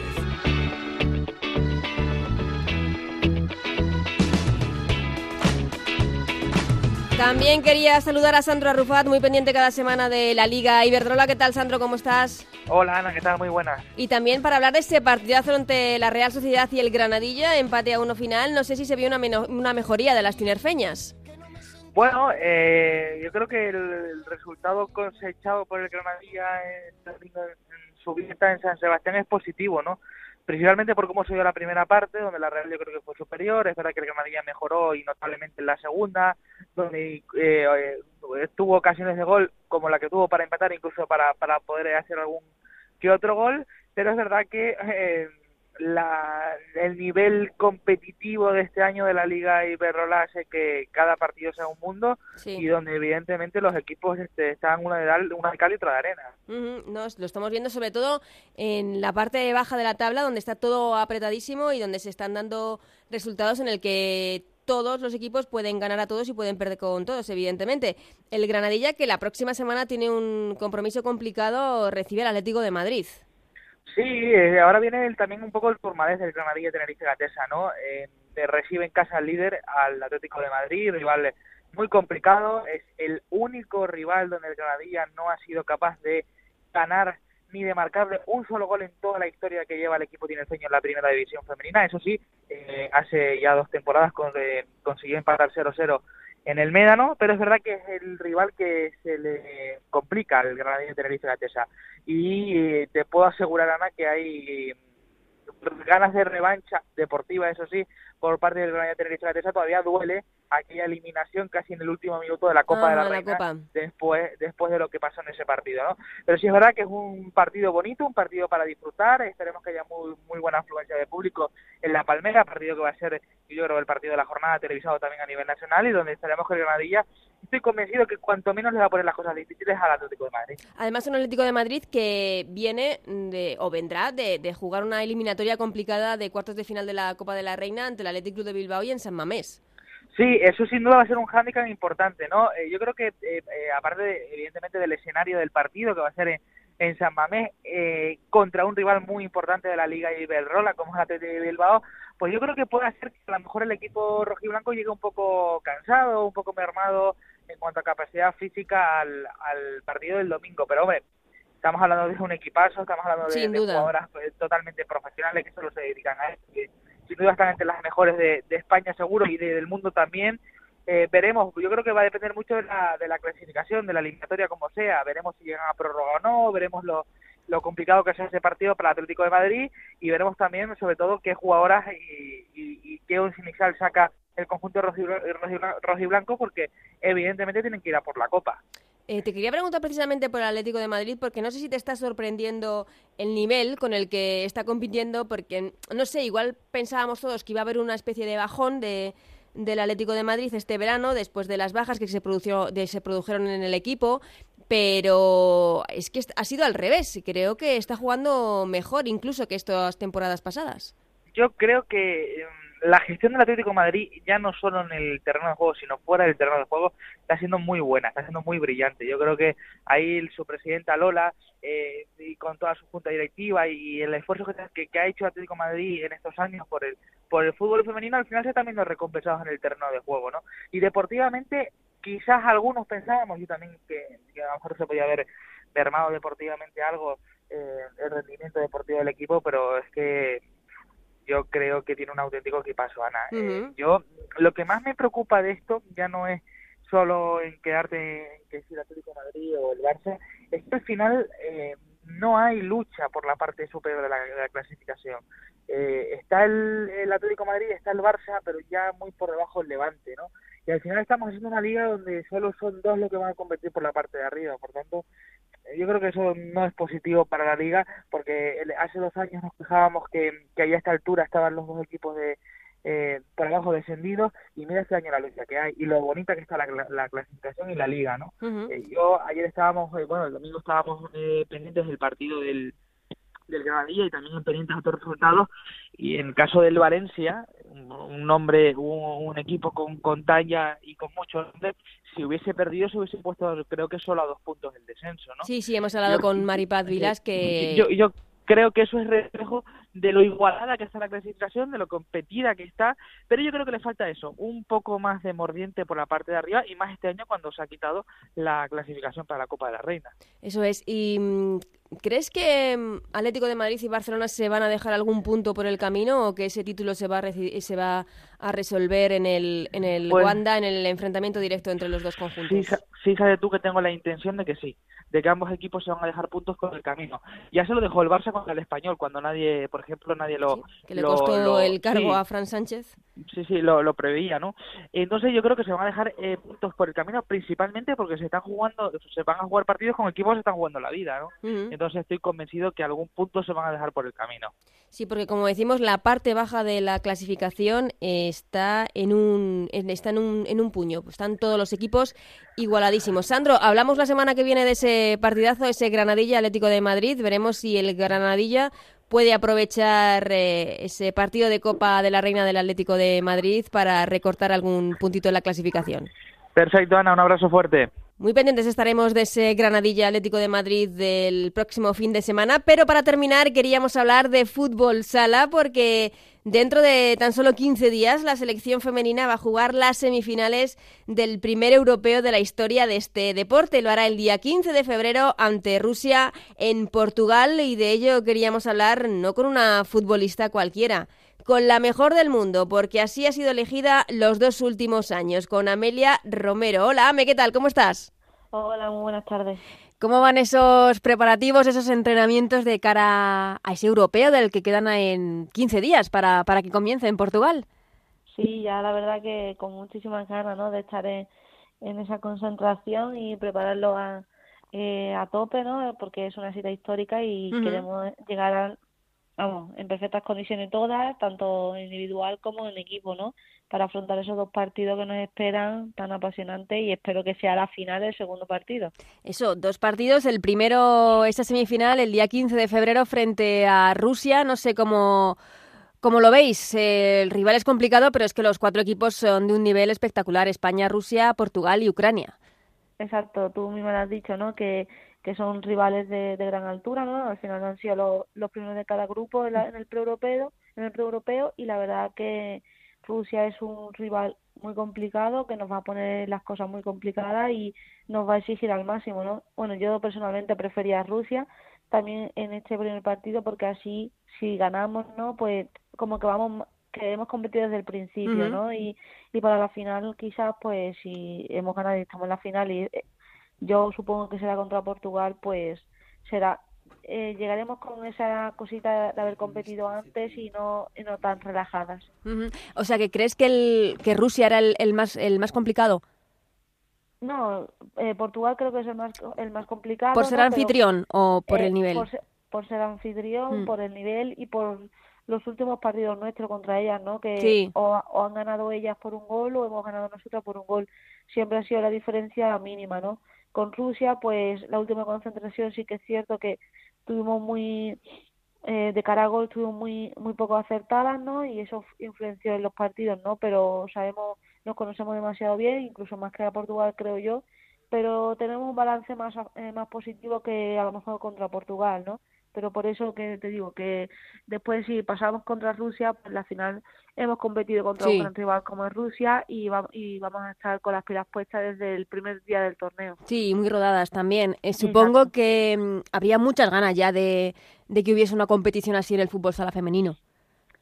S4: También quería saludar a Sandro Arrufat, muy pendiente cada semana de la Liga Iberdrola. ¿Qué tal, Sandro? ¿Cómo estás?
S6: Hola, Ana, ¿qué tal? Muy buenas.
S4: Y también para hablar de ese partidazo entre la Real Sociedad y el Granadilla, empate a uno final, no sé si se vio una, una mejoría de las tinerfeñas.
S6: Bueno, eh, yo creo que el, resultado cosechado por el Granadilla en, su visita en San Sebastián es positivo, ¿no? Principalmente por cómo se dio la primera parte, donde la Real yo creo que fue superior, es verdad que el Granadilla mejoró y notablemente en la segunda, donde eh, tuvo ocasiones de gol como la que tuvo para empatar, incluso para, para poder hacer algún que otro gol, pero es verdad que eh, la, el nivel competitivo de este año de la Liga Iberrola hace que cada partido sea un mundo y donde evidentemente los equipos este, están una de, una de cal y otra de arena.
S4: Nos, lo estamos viendo sobre todo en la parte baja de la tabla donde está todo apretadísimo y donde se están dando resultados en el que todos los equipos pueden ganar a todos y pueden perder con todos, evidentemente. El Granadilla, que la próxima semana tiene un compromiso complicado, recibe al Atlético de Madrid.
S6: Sí, eh, ahora viene también un poco el formadez del Granadilla Tenerife Gatesa, ¿no? Eh, recibe en casa al líder, al Atlético de Madrid, rival muy complicado, es el único rival donde el Granadilla no ha sido capaz de ganar ni de marcarle un solo gol en toda la historia que lleva el equipo tinerfeño en la primera división femenina. Eso sí, eh, hace ya dos temporadas con, consiguió empatar 0-0 en el Médano, pero es verdad que es el rival que se le complica al Granadilla Tenerife Gatesa. Y eh, te puedo asegurar, Ana, que hay mm, ganas de revancha deportiva, eso sí, por parte del Granada Tenerife Gatesa todavía duele aquella eliminación casi en el último minuto de la Copa de la, Reina después después de lo que pasó en ese partido ¿no? pero sí es verdad que es un partido bonito un partido para disfrutar esperemos que haya muy muy buena afluencia de público en la Palmera partido que va a ser yo creo el partido de la jornada televisado también a nivel nacional y donde estaremos con el Granadilla estoy convencido que cuanto menos le va a poner las cosas difíciles al Atlético de Madrid.
S2: Además, un Atlético de Madrid que viene de, o vendrá de, jugar una eliminatoria complicada de cuartos de final de la Copa de la Reina ante el Atlético de Bilbao y en San Mamés.
S6: Sí, eso sin duda va a ser un hándicap importante, ¿no? Eh, yo creo que, eh, eh, aparte, evidentemente, del escenario del partido que va a ser en, San Mamés, contra un rival muy importante de la Liga Iberrola, como es el Atlético de Bilbao, pues yo creo que puede hacer que a lo mejor el equipo rojiblanco llegue un poco cansado, un poco mermado en cuanto a capacidad física al, al partido del domingo. Pero hombre, estamos hablando de un equipazo, estamos hablando de, jugadoras pues, totalmente profesionales que solo se dedican a esto, sin duda están entre las mejores de, España seguro y del mundo también. Eh, veremos, yo creo que va a depender mucho de la, de la clasificación, de la eliminatoria como sea, veremos si llegan a prórroga o no, veremos lo, lo complicado que sea ese partido para el Atlético de Madrid y veremos también sobre todo qué jugadoras y, y, qué once inicial saca el conjunto rojiblanco porque evidentemente tienen que ir a por la Copa.
S2: Eh, te quería preguntar precisamente por el Atlético de Madrid, porque no sé si te está sorprendiendo el nivel con el que está compitiendo, porque, no sé, igual pensábamos todos que iba a haber una especie de bajón de, del Atlético de Madrid este verano, después de las bajas que se, produció, de, se produjeron en el equipo, pero es que ha sido al revés. Creo que está jugando mejor incluso que estas temporadas pasadas.
S6: Yo creo que em, la gestión del Atlético Madrid, ya no solo en el terreno de juego, sino fuera del terreno de juego, está siendo muy buena, está siendo muy brillante. Yo creo que ahí su presidenta Lola, eh, y con toda su junta directiva y el esfuerzo que, que, ha hecho el Atlético Madrid en estos años por el, por el fútbol femenino, al final se están viendo recompensados en el terreno de juego, ¿no? Y deportivamente, quizás algunos pensábamos, yo también, que, a lo mejor se podía haber mermado deportivamente algo eh, el rendimiento deportivo del equipo, pero es que yo creo que tiene un auténtico equipazo, Ana. Eh, yo, lo que más me preocupa de esto ya no es solo en quedarte en que si el Atlético de Madrid o el Barça, es que al final eh, no hay lucha por la parte superior de la, clasificación. Eh, está el, el, Atlético de Madrid, está el Barça, pero ya muy por debajo el Levante, ¿no? Y al final estamos haciendo una liga donde solo son dos los que van a competir por la parte de arriba, por tanto, yo creo que eso no es positivo para la liga porque hace dos años nos quejábamos que, que a esta altura estaban los dos equipos de eh, por abajo descendidos y mira este año la lucha que hay y lo bonita que está la, clasificación y la liga no eh, yo ayer estábamos eh, bueno el domingo estábamos eh, pendientes del partido del del Granadilla y también pendientes de otros resultados y en el caso del Valencia un nombre, un, equipo con, con talla y con mucho nombre, si hubiese perdido se hubiese puesto creo que solo a dos puntos el descenso, ¿no?
S2: Sí, sí, hemos hablado con Maripaz Vilas que...
S6: Yo, yo creo que eso es reflejo de lo igualada que está la clasificación, de lo competida que está, pero yo creo que le falta eso, un poco más de mordiente por la parte de arriba y más este año cuando se ha quitado la clasificación para la Copa de la Reina.
S2: Eso es, y mm, ¿crees que mm, Atlético de Madrid y Barcelona se van a dejar algún punto por el camino o que ese título se va a, se va a resolver en el, en el pues Wanda, en el enfrentamiento directo entre los dos conjuntos?
S6: Sí, sí, sabes tú que tengo la intención de que sí, de que ambos equipos se van a dejar puntos con el camino. Ya se lo dejó el Barça contra el Español, cuando nadie, por ejemplo, nadie lo...
S2: que le costó el cargo a Fran Sánchez.
S6: Sí, sí, lo, lo, preveía, ¿no? Entonces yo creo que se van a dejar eh, puntos por el camino, principalmente porque se están jugando, se van a jugar partidos con equipos que se están jugando la vida, ¿no? Entonces estoy convencido que algún punto se van a dejar por el camino.
S2: Sí, porque como decimos, la parte baja de la clasificación está en un, está en un, en un puño. Están todos los equipos igualadísimos. Sandro, hablamos la semana que viene de ese partidazo, ese Granadilla Atlético de Madrid. Veremos si el Granadilla puede aprovechar eh, ese partido de Copa de la Reina del Atlético de Madrid para recortar algún puntito en la clasificación.
S6: Perfecto, Ana, un abrazo fuerte.
S2: Muy pendientes estaremos de ese Granadilla Atlético de Madrid del próximo fin de semana, pero para terminar queríamos hablar de fútbol sala porque dentro de tan solo 15 días la selección femenina va a jugar las semifinales del primer europeo de la historia de este deporte. Lo hará el día 15 de febrero ante Rusia en Portugal y de ello queríamos hablar no con una futbolista cualquiera, con la mejor del mundo, porque así ha sido elegida los dos últimos años, con Amelia Romero. Hola, Ame, ¿qué tal? ¿Cómo estás?
S7: Hola, muy buenas tardes.
S2: ¿Cómo van esos preparativos, esos entrenamientos de cara a ese europeo del que quedan en 15 días para, para que comience en Portugal?
S7: Sí, ya la verdad que con muchísimas ganas, ¿no? De estar en, en esa concentración y prepararlo a, eh, a tope, ¿no? Porque es una cita histórica y queremos llegar a, vamos, en perfectas condiciones todas, tanto individual como en equipo, ¿no? Para afrontar esos dos partidos que nos esperan tan apasionantes y espero que sea la final del segundo partido.
S4: Eso, dos partidos. El primero, esa semifinal, el día 15 de febrero frente a Rusia. No sé cómo, cómo lo veis. el rival es complicado, pero es que los cuatro equipos son de un nivel espectacular. España, Rusia, Portugal y Ucrania.
S7: Exacto, tú mismo lo has dicho, ¿no? Que que son rivales de, gran altura, ¿no? Al final han sido los, primeros de cada grupo en, el pre-europeo, en el pre-europeo y la verdad que Rusia es un rival muy complicado que nos va a poner las cosas muy complicadas y nos va a exigir al máximo, ¿no? Bueno, yo personalmente prefería a Rusia también en este primer partido porque así si ganamos, ¿no? Pues como que vamos que hemos competido desde el principio, ¿no? Y, y para la final quizás pues si hemos ganado y estamos en la final y eh, yo supongo que será contra Portugal, pues será eh, llegaremos con esa cosita de haber competido antes y no, no tan relajadas.
S4: O sea, que crees que, el, que Rusia era el, más, el más complicado.
S7: No, eh, Portugal creo que es el más, el más complicado.
S4: ¿Por ser anfitrión o por
S7: el
S4: eh, nivel?
S7: Por ser, anfitrión, mm. por el nivel y por los últimos partidos nuestros contra ellas, ¿no? Que o, o, han ganado ellas por un gol o hemos ganado nosotros por un gol. Siempre ha sido la diferencia mínima, ¿no? Con Rusia, pues la última concentración sí que es cierto que tuvimos muy eh, de cara gol estuvimos muy muy poco acertadas, ¿no? Y eso influenció en los partidos, ¿no? Pero sabemos, nos conocemos demasiado bien, incluso más que a Portugal, creo yo. Pero tenemos un balance más eh, más positivo que a lo mejor contra Portugal, ¿no? pero por eso que te digo que después si pasamos contra Rusia, pues la final hemos competido contra un gran rival como es Rusia y, y vamos a estar con las pilas puestas desde el primer día del torneo.
S4: Sí, muy rodadas también. Eh, supongo que mm, habría muchas ganas ya de, de que hubiese una competición así en el fútbol sala femenino.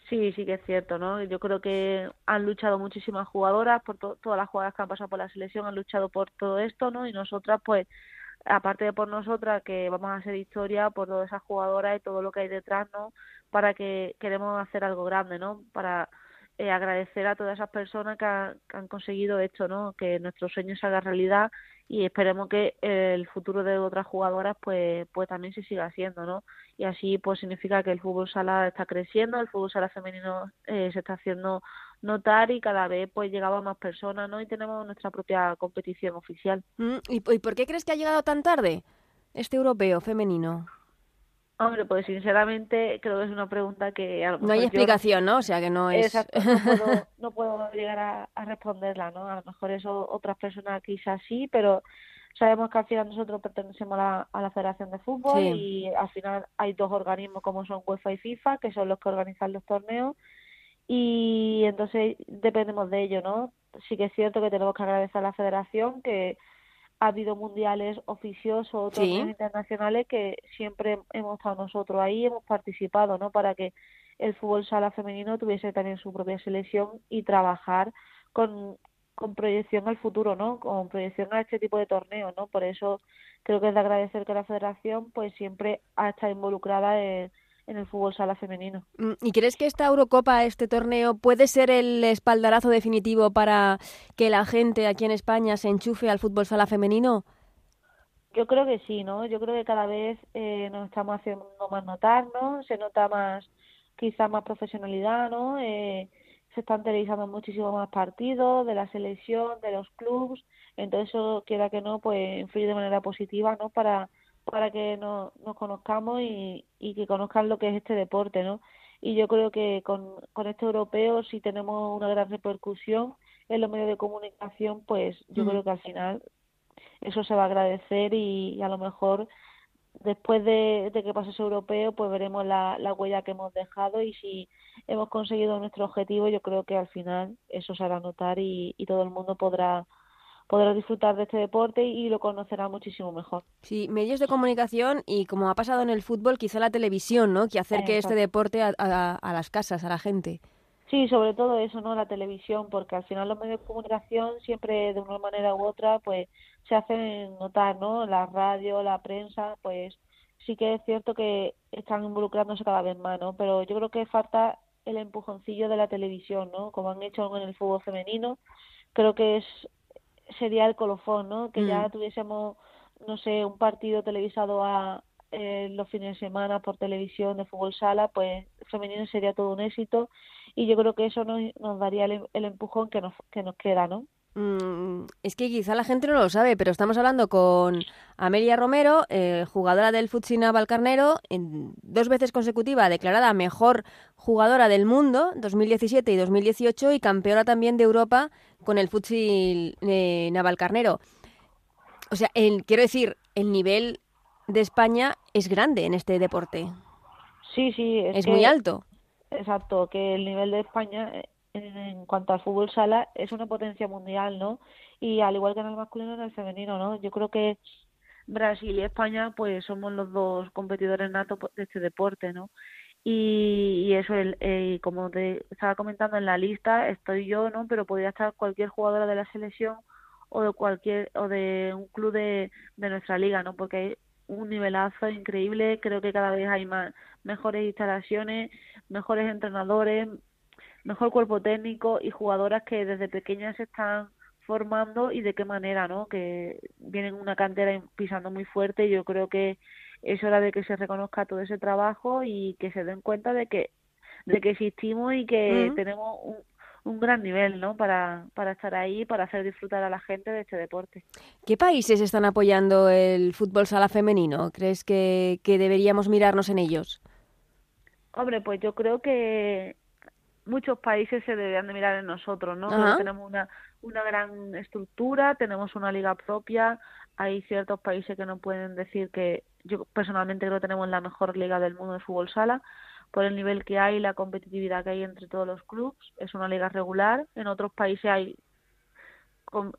S7: Sí, sí que es cierto, ¿no? Yo creo que han luchado muchísimas jugadoras, por todas las jugadoras que han pasado por la selección han luchado por todo esto, ¿no? Y nosotras, pues, aparte de por nosotras que vamos a hacer historia por todas esas jugadoras y todo lo que hay detrás no para que queremos hacer algo grande no para eh, agradecer a todas esas personas que, han conseguido esto no que nuestro sueño se haga realidad y esperemos que el futuro de otras jugadoras pues pues también se siga haciendo no y así pues significa que el fútbol sala está creciendo el fútbol sala femenino eh, se está haciendo notar y cada vez pues llegaba más personas, ¿no? Y tenemos nuestra propia competición oficial.
S4: Mm, ¿Y, por qué crees que ha llegado tan tarde este europeo femenino?
S7: Hombre, pues sinceramente creo que es una pregunta que
S4: No hay explicación, ¿no? O sea que no es...
S7: Exacto, no puedo, llegar a, responderla, ¿no? A lo mejor eso otras personas quizás sí, pero sabemos que al final nosotros pertenecemos a la, Federación de Fútbol y al final hay dos organismos como son UEFA y FIFA, que son los que organizan los torneos y entonces dependemos de ello, ¿no? Sí que es cierto que tenemos que agradecer a la federación que ha habido mundiales oficiosos, otros internacionales que siempre hemos estado nosotros ahí, hemos participado, ¿no? Para que el fútbol sala femenino tuviese también su propia selección y trabajar con, con proyección al futuro, ¿no? Con proyección a este tipo de torneos, ¿no? Por eso creo que es de agradecer que la federación pues siempre ha estado involucrada en en el fútbol sala femenino.
S4: Mm, ¿Y crees que esta Eurocopa, este torneo, puede ser el espaldarazo definitivo para que la gente aquí en España se enchufe al fútbol sala femenino?
S7: Yo creo que sí, ¿no? Yo creo que cada vez eh, nos estamos haciendo más notar, ¿no? Se nota más, quizá más profesionalidad, ¿no? Eh, se están televisando muchísimo más partidos de la selección, de los clubes, entonces eso, quiera que no, pues influye de manera positiva, ¿no? Para para que nos, nos conozcamos y, y que conozcan lo que es este deporte, ¿no? Y yo creo que con, con este europeo, si tenemos una gran repercusión en los medios de comunicación, pues yo mm. creo que al final eso se va a agradecer y, a lo mejor después de, de, que pase ese europeo, pues veremos la, la huella que hemos dejado y si hemos conseguido nuestro objetivo, yo creo que al final eso se hará notar y, y todo el mundo podrá podrá disfrutar de este deporte y lo conocerá muchísimo mejor.
S4: Sí, medios de comunicación y como ha pasado en el fútbol, quizá la televisión, ¿no? Que acerque este deporte a, a, las casas, a la gente.
S7: Sí, sobre todo eso, ¿no? La televisión, porque al final los medios de comunicación siempre de una manera u otra, pues se hacen notar, ¿no? La radio, la prensa, pues sí que es cierto que están involucrándose cada vez más, ¿no? Pero yo creo que falta el empujoncillo de la televisión, ¿no? Como han hecho en el fútbol femenino, creo que es sería el colofón, ¿no? Que ya mm. tuviésemos, no sé, un partido televisado a eh, los fines de semana por televisión de fútbol sala, pues femenino sería todo un éxito y yo creo que eso nos, nos daría el, el empujón que nos, que nos queda, ¿no?
S4: Mm, es que quizá la gente no lo sabe, pero estamos hablando con Amelia Romero, eh, jugadora del Futsina Valcarnero, en dos veces consecutiva declarada mejor jugadora del mundo, 2017 y 2018, y campeona también de Europa con el Futsil eh, Navalcarnero. O sea, quiero decir, el nivel de España es grande en este deporte.
S7: Sí, sí.
S4: Es, muy alto.
S7: Exacto, que el nivel de España eh, en cuanto al fútbol sala es una potencia mundial, ¿no? Y al igual que en el masculino, en el femenino, ¿no? Yo creo que Brasil y España, pues somos los dos competidores natos de este deporte, ¿no? Y, eso, el, como te estaba comentando en la lista, estoy yo, ¿no? Pero podría estar cualquier jugadora de la selección o de cualquier o de un club de, de nuestra liga, ¿no? Porque hay un nivelazo increíble, creo que cada vez hay más mejores instalaciones, mejores entrenadores, mejor cuerpo técnico y jugadoras que desde pequeñas se están formando y de qué manera, ¿no? Que vienen una cantera pisando muy fuerte y yo creo que es hora de que se reconozca todo ese trabajo y que se den cuenta de que de que existimos y que tenemos un, un gran nivel, ¿no? Para, para estar ahí, para hacer disfrutar a la gente de este deporte.
S4: ¿Qué países están apoyando el fútbol sala femenino? ¿Crees que, que deberíamos mirarnos en ellos?
S7: Hombre, pues yo creo que muchos países se deberían de mirar en nosotros, ¿no? tenemos una, una gran estructura, tenemos una liga propia, hay ciertos países que no pueden decir que yo personalmente creo que tenemos la mejor liga del mundo de fútbol sala por el nivel que hay, la competitividad que hay entre todos los clubes, es una liga regular, en otros países hay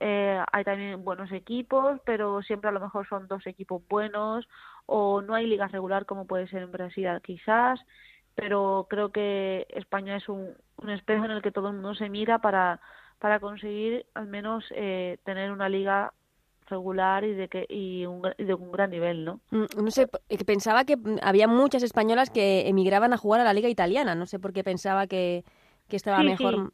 S7: eh, hay también buenos equipos, pero siempre a lo mejor son dos equipos buenos o no hay liga regular como puede ser en Brasil quizás pero creo que España es un, un espejo en el que todo el mundo se mira para, para conseguir al menos eh, tener una liga regular y de que y, un, de un gran nivel, ¿no?
S4: Mm, no sé, pensaba que había muchas españolas que emigraban a jugar a la liga italiana, no sé por qué pensaba que, que estaba mejor.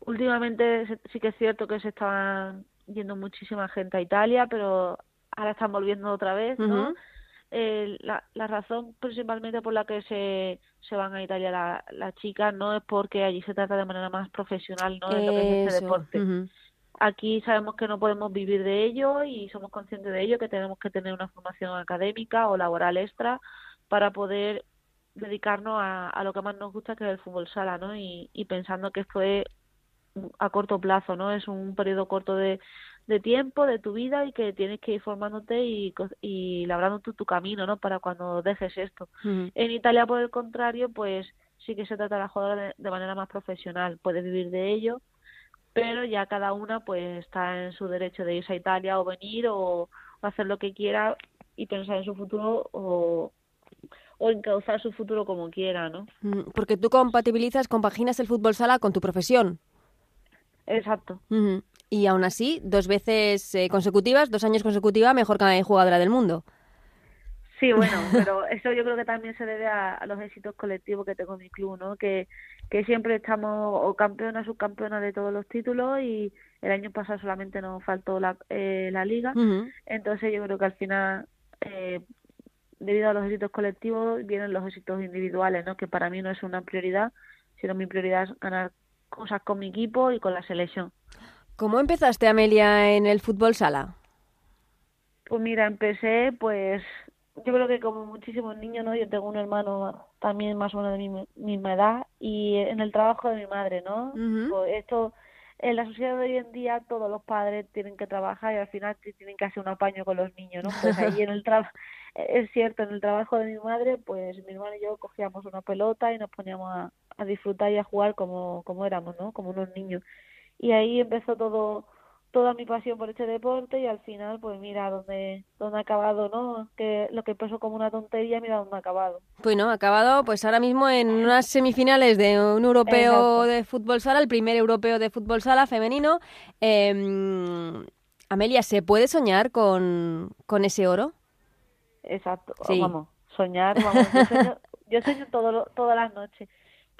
S7: Últimamente sí que es cierto que se estaban yendo muchísima gente a Italia, pero ahora están volviendo otra vez, ¿no? Eh, la, la, razón principalmente por la que se, se van a Italia las la chicas no es porque allí se trata de manera más profesional no de lo que es este deporte. aquí sabemos que no podemos vivir de ello y somos conscientes de ello que tenemos que tener una formación académica o laboral extra para poder dedicarnos a, a lo que más nos gusta que es el fútbol sala no y, y pensando que esto es a corto plazo no es un periodo corto de de tiempo de tu vida y que tienes que ir formándote y, y labrando tu, tu camino, ¿no? Para cuando dejes esto. En Italia, por el contrario, pues sí que se trata de la jugadora de, manera más profesional. Puedes vivir de ello, pero ya cada una pues está en su derecho de irse a Italia o venir o, hacer lo que quiera y pensar en su futuro o, o encauzar su futuro como quiera, ¿no?
S4: Porque tú compatibilizas, compaginas el fútbol sala con tu profesión.
S7: Exacto.
S4: Y aún así, dos veces eh, consecutivas, dos años consecutivas, mejor que jugadora del mundo.
S7: Sí, bueno, pero eso yo creo que también se debe a, los éxitos colectivos que tengo en mi club, ¿no? Que, que siempre estamos o campeona, subcampeona de todos los títulos y el año pasado solamente nos faltó la, eh, la liga. Entonces yo creo que al final, eh, debido a los éxitos colectivos, vienen los éxitos individuales, ¿no? Que para mí no es una prioridad, sino mi prioridad es ganar cosas con mi equipo y con la selección.
S4: ¿Cómo empezaste, Amelia, en el fútbol sala?
S7: Pues mira, empecé, pues yo creo que como muchísimos niños, ¿no? Yo tengo un hermano también más o menos de mi misma edad y en el trabajo de mi madre, ¿no? Pues esto, en la sociedad de hoy en día todos los padres tienen que trabajar y al final tienen que hacer un apaño con los niños, ¿no? Pues ahí en el trabajo, es cierto, en el trabajo de mi madre, pues mi hermano y yo cogíamos una pelota y nos poníamos a, a disfrutar y a jugar como, como éramos, ¿no? Como unos niños y ahí empezó todo toda mi pasión por este deporte y al final pues mira dónde dónde ha acabado no que lo que empezó como una tontería mira dónde ha acabado.
S4: Bueno ha acabado pues ahora mismo en unas semifinales de un europeo de fútbol sala el primer europeo de fútbol sala femenino eh, Amelia se puede soñar con, con ese oro
S7: exacto vamos soñar vamos yo sueño, yo sueño todo, todas las noches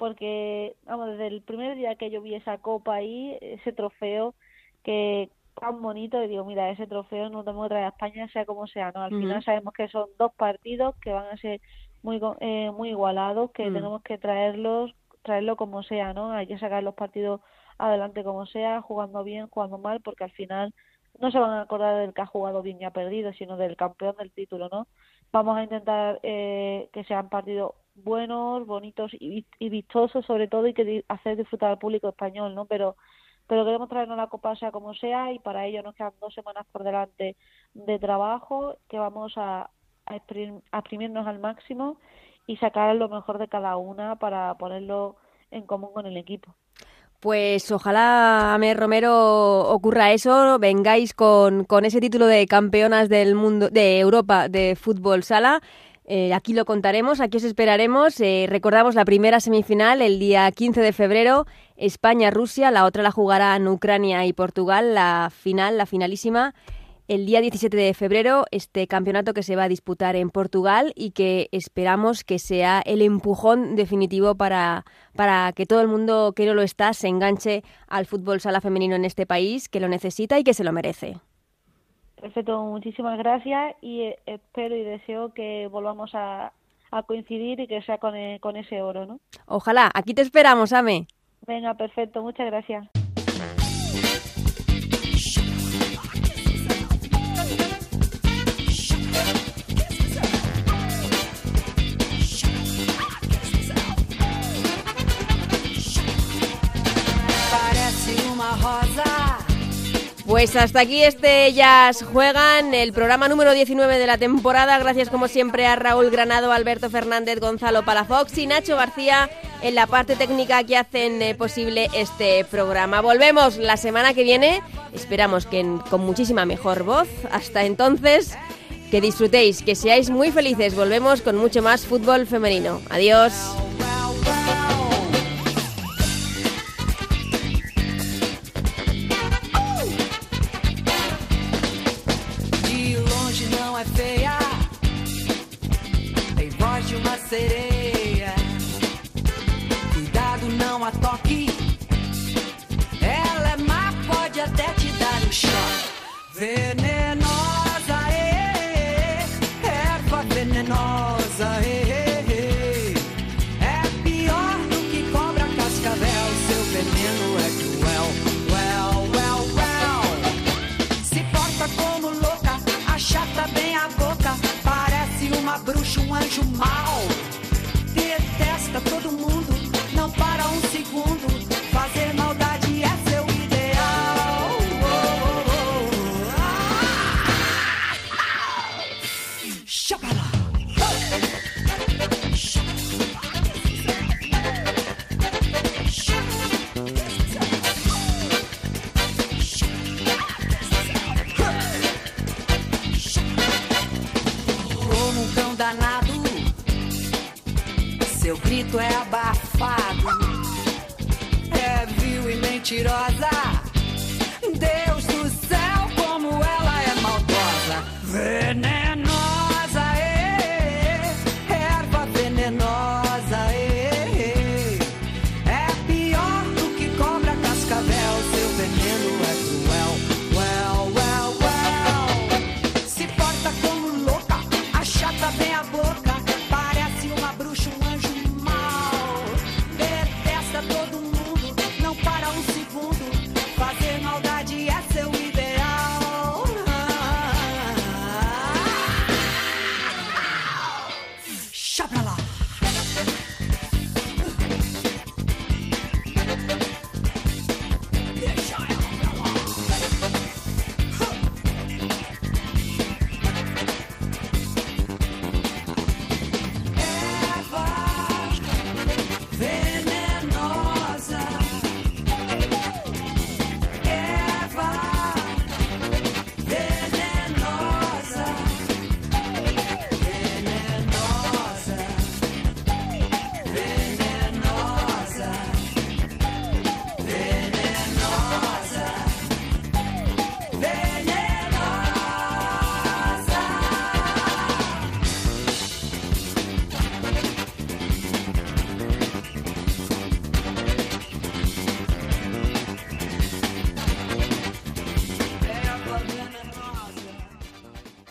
S7: porque, vamos, desde el primer día que yo vi esa copa ahí, ese trofeo, que tan bonito, y digo, mira, ese trofeo no tenemos que traer a España, sea como sea, ¿no? Al final sabemos que son dos partidos que van a ser muy eh, muy igualados, que mm. tenemos que traerlos, traerlo como sea, ¿no? Hay que sacar los partidos adelante como sea, jugando bien, jugando mal, porque al final no se van a acordar del que ha jugado bien y ha perdido, sino del campeón del título, ¿no? Vamos a intentar eh, que sean partidos buenos, bonitos y, vistosos sobre todo y que hacer disfrutar al público español, ¿no? Pero pero queremos traernos la copa sea como sea y para ello nos quedan dos semanas por delante de trabajo que vamos a, a, exprimirnos al máximo y sacar lo mejor de cada una para ponerlo en común con el equipo.
S4: Pues ojalá, Amer Romero, ocurra eso, vengáis con, con ese título de campeonas del mundo, de Europa de fútbol sala. Eh, aquí lo contaremos, aquí os esperaremos. Eh, recordamos la primera semifinal el día 15 de febrero, España-Rusia, la otra la jugarán Ucrania y Portugal, la final, la finalísima, el día 17 de febrero, este campeonato que se va a disputar en Portugal y que esperamos que sea el empujón definitivo para, para que todo el mundo que no lo está se enganche al fútbol sala femenino en este país, que lo necesita y que se lo merece.
S7: Perfecto, muchísimas gracias y eh, espero y deseo que volvamos a, coincidir y que sea con, eh, con ese oro, ¿no?
S4: Ojalá, aquí te esperamos, Ame.
S7: Venga, perfecto, muchas gracias.
S4: Pues hasta aquí este Ellas Juegan, el programa número 19 de la temporada. Gracias como siempre a Raúl Granado, Alberto Fernández, Gonzalo Palafox y Nacho García en la parte técnica que hacen eh, posible este programa. Volvemos la semana que viene, esperamos que con muchísima mejor voz. Hasta entonces, que disfrutéis, que seáis muy felices. Volvemos con mucho más fútbol femenino. Adiós. Then. now. And.